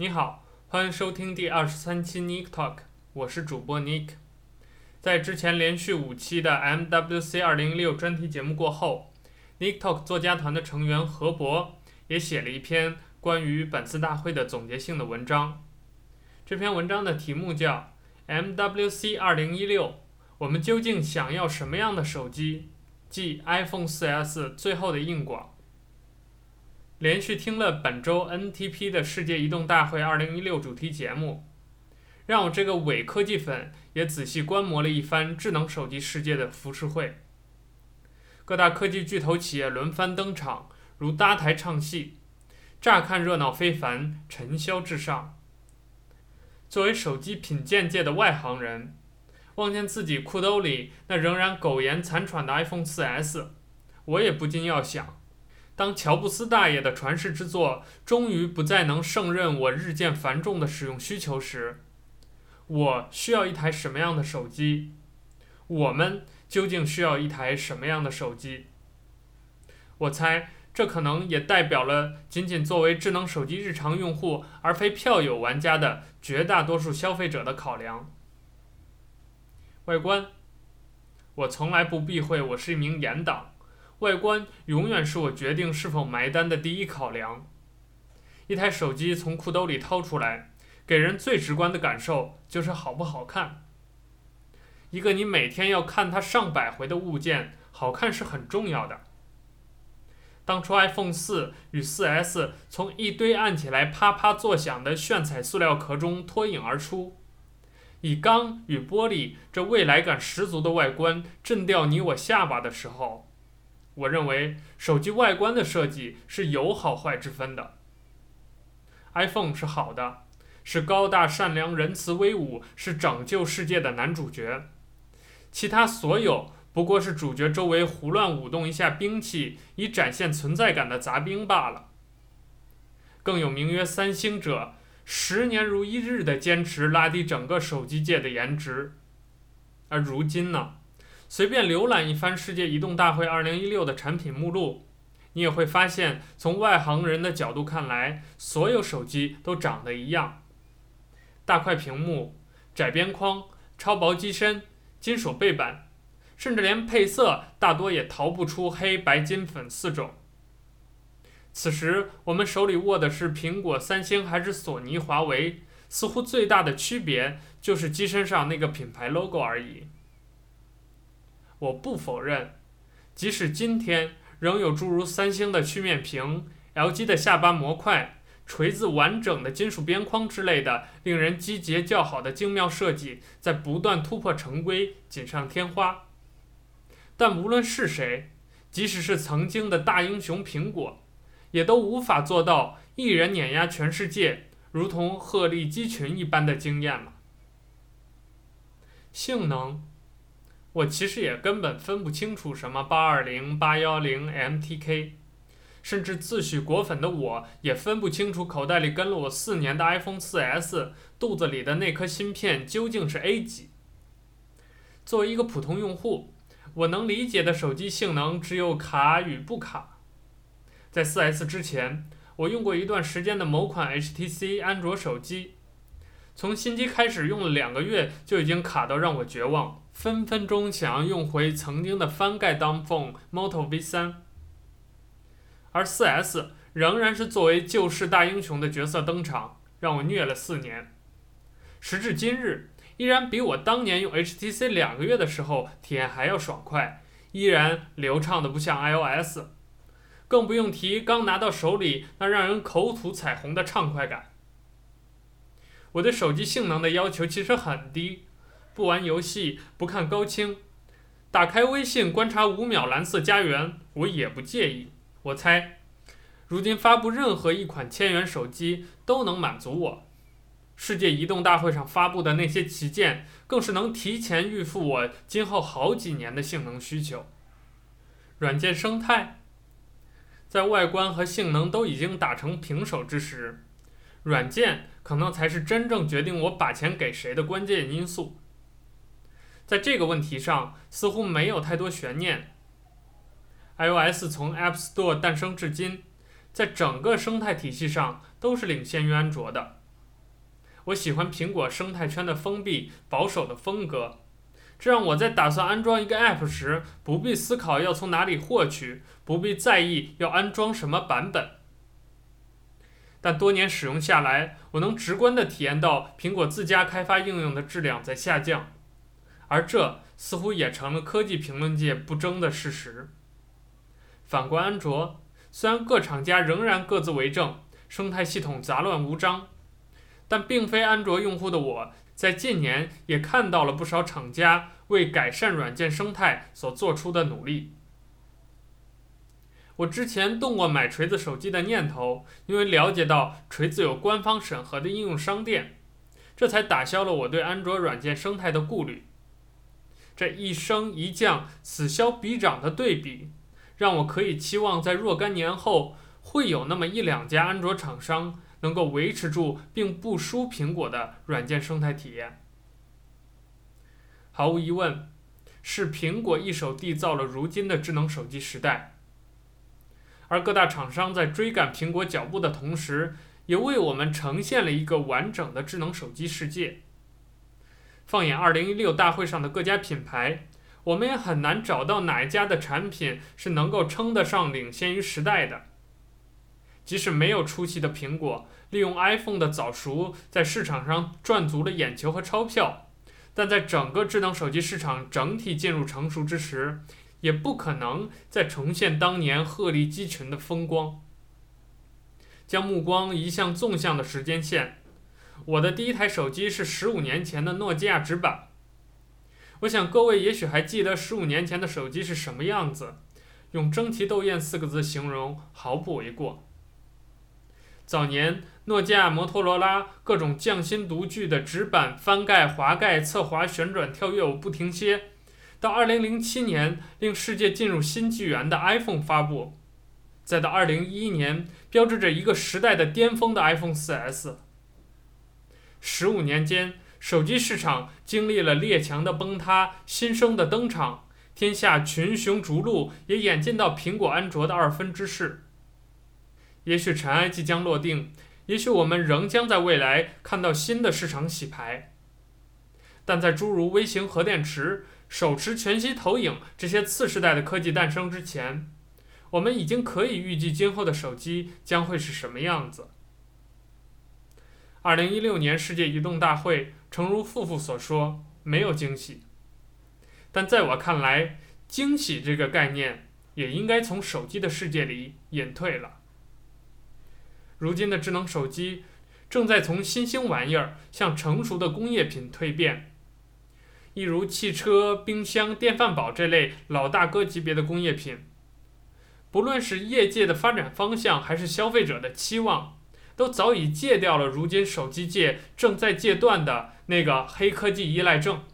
你好，欢迎收听第二十三期 Nick Talk，我是主播 Nick。在之前连续五期的 MWC 二零一六专题节目过后，Nick Talk 作家团的成员何博也写了一篇关于本次大会的总结性的文章。这篇文章的题目叫 MWC 二零一六，我们究竟想要什么样的手机？即 iPhone 4S 最后的硬广。连续听了本周 NTP 的世界移动大会2016主题节目，让我这个伪科技粉也仔细观摩了一番智能手机世界的浮世绘。各大科技巨头企业轮番登场，如搭台唱戏，乍看热闹非凡，尘嚣至上。作为手机品鉴界的外行人，望见自己裤兜里那仍然苟延残喘的 iPhone 4S，我也不禁要想。当乔布斯大爷的传世之作终于不再能胜任我日渐繁重的使用需求时，我需要一台什么样的手机？我们究竟需要一台什么样的手机？我猜，这可能也代表了仅仅作为智能手机日常用户而非票友玩家的绝大多数消费者的考量。外观，我从来不避讳，我是一名严党。外观永远是我决定是否埋单的第一考量。一台手机从裤兜里掏出来，给人最直观的感受就是好不好看。一个你每天要看它上百回的物件，好看是很重要的。当初 iPhone 4与 4S 从一堆按起来啪啪作响的炫彩塑料壳中脱颖而出，以钢与玻璃这未来感十足的外观震掉你我下巴的时候。我认为手机外观的设计是有好坏之分的。iPhone 是好的，是高大、善良、仁慈、威武，是拯救世界的男主角。其他所有不过是主角周围胡乱舞动一下兵器，以展现存在感的杂兵罢了。更有名曰三星者，十年如一日的坚持拉低整个手机界的颜值。而如今呢？随便浏览一番世界移动大会2016的产品目录，你也会发现，从外行人的角度看来，所有手机都长得一样：大块屏幕、窄边框、超薄机身、金属背板，甚至连配色大多也逃不出黑白金粉四种。此时我们手里握的是苹果、三星还是索尼、华为？似乎最大的区别就是机身上那个品牌 logo 而已。我不否认，即使今天仍有诸如三星的曲面屏、LG 的下巴模块、锤子完整的金属边框之类的令人击节叫好的精妙设计，在不断突破成规、锦上添花。但无论是谁，即使是曾经的大英雄苹果，也都无法做到一人碾压全世界，如同鹤立鸡群一般的惊艳了。性能。我其实也根本分不清楚什么八二零、八幺零 MTK，甚至自诩果粉的我也分不清楚口袋里跟了我四年的 iPhone 4S 肚子里的那颗芯片究竟是 A 级。作为一个普通用户，我能理解的手机性能只有卡与不卡。在 4S 之前，我用过一段时间的某款 HTC 安卓手机，从新机开始用了两个月就已经卡到让我绝望。分分钟想要用回曾经的翻盖当 phone Moto V3，而 4S 仍然是作为救世大英雄的角色登场，让我虐了四年。时至今日，依然比我当年用 HTC 两个月的时候体验还要爽快，依然流畅的不像 iOS，更不用提刚拿到手里那让人口吐彩虹的畅快感。我对手机性能的要求其实很低。不玩游戏，不看高清，打开微信观察五秒蓝色家园，我也不介意。我猜，如今发布任何一款千元手机都能满足我。世界移动大会上发布的那些旗舰，更是能提前预付我今后好几年的性能需求。软件生态，在外观和性能都已经打成平手之时，软件可能才是真正决定我把钱给谁的关键因素。在这个问题上，似乎没有太多悬念。iOS 从 App Store 诞生至今，在整个生态体系上都是领先于安卓的。我喜欢苹果生态圈的封闭保守的风格，这让我在打算安装一个 App 时，不必思考要从哪里获取，不必在意要安装什么版本。但多年使用下来，我能直观地体验到苹果自家开发应用的质量在下降，而这似乎也成了科技评论界不争的事实。反观安卓，虽然各厂家仍然各自为政，生态系统杂乱无章，但并非安卓用户的我在近年也看到了不少厂家为改善软件生态所做出的努力。我之前动过买锤子手机的念头，因为了解到锤子有官方审核的应用商店，这才打消了我对安卓软件生态的顾虑。这一升一降、此消彼长的对比，让我可以期望在若干年后，会有那么一两家安卓厂商能够维持住并不输苹果的软件生态体验。毫无疑问，是苹果一手缔造了如今的智能手机时代。而各大厂商在追赶苹果脚步的同时，也为我们呈现了一个完整的智能手机世界。放眼2016大会上的各家品牌，我们也很难找到哪一家的产品是能够称得上领先于时代的。即使没有出息的苹果，利用 iPhone 的早熟，在市场上赚足了眼球和钞票，但在整个智能手机市场整体进入成熟之时，也不可能再重现当年鹤立鸡群的风光。将目光移向纵向的时间线，我的第一台手机是十五年前的诺基亚直板。我想各位也许还记得十五年前的手机是什么样子，用“争奇斗艳”四个字形容毫不为过。早年诺基亚、摩托罗拉各种匠心独具的直板翻盖、滑盖、侧滑、旋转、跳跃，我不停歇。到二零零七年，令世界进入新纪元的 iPhone 发布，再到二零一一年，标志着一个时代的巅峰的 iPhone 4S。十五年间，手机市场经历了列强的崩塌、新生的登场，天下群雄逐鹿，也演进到苹果、安卓的二分之势。也许尘埃即将落定，也许我们仍将在未来看到新的市场洗牌，但在诸如微型核电池。手持全息投影这些次世代的科技诞生之前，我们已经可以预计今后的手机将会是什么样子。二零一六年世界移动大会，诚如傅傅所说，没有惊喜。但在我看来，惊喜这个概念也应该从手机的世界里隐退了。如今的智能手机正在从新兴玩意儿向成熟的工业品蜕变。一如汽车、冰箱、电饭煲这类老大哥级别的工业品，不论是业界的发展方向，还是消费者的期望，都早已戒掉了如今手机界正在戒断的那个黑科技依赖症，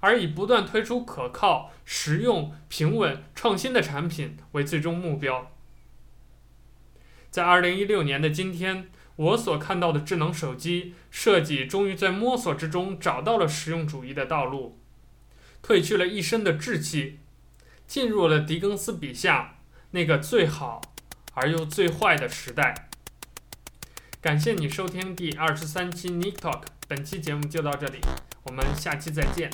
而以不断推出可靠、实用、平稳、创新的产品为最终目标。在二零一六年的今天。我所看到的智能手机设计，终于在摸索之中找到了实用主义的道路，褪去了一身的稚气，进入了狄更斯笔下那个最好而又最坏的时代。感谢你收听第二十三期 Nick Talk，本期节目就到这里，我们下期再见。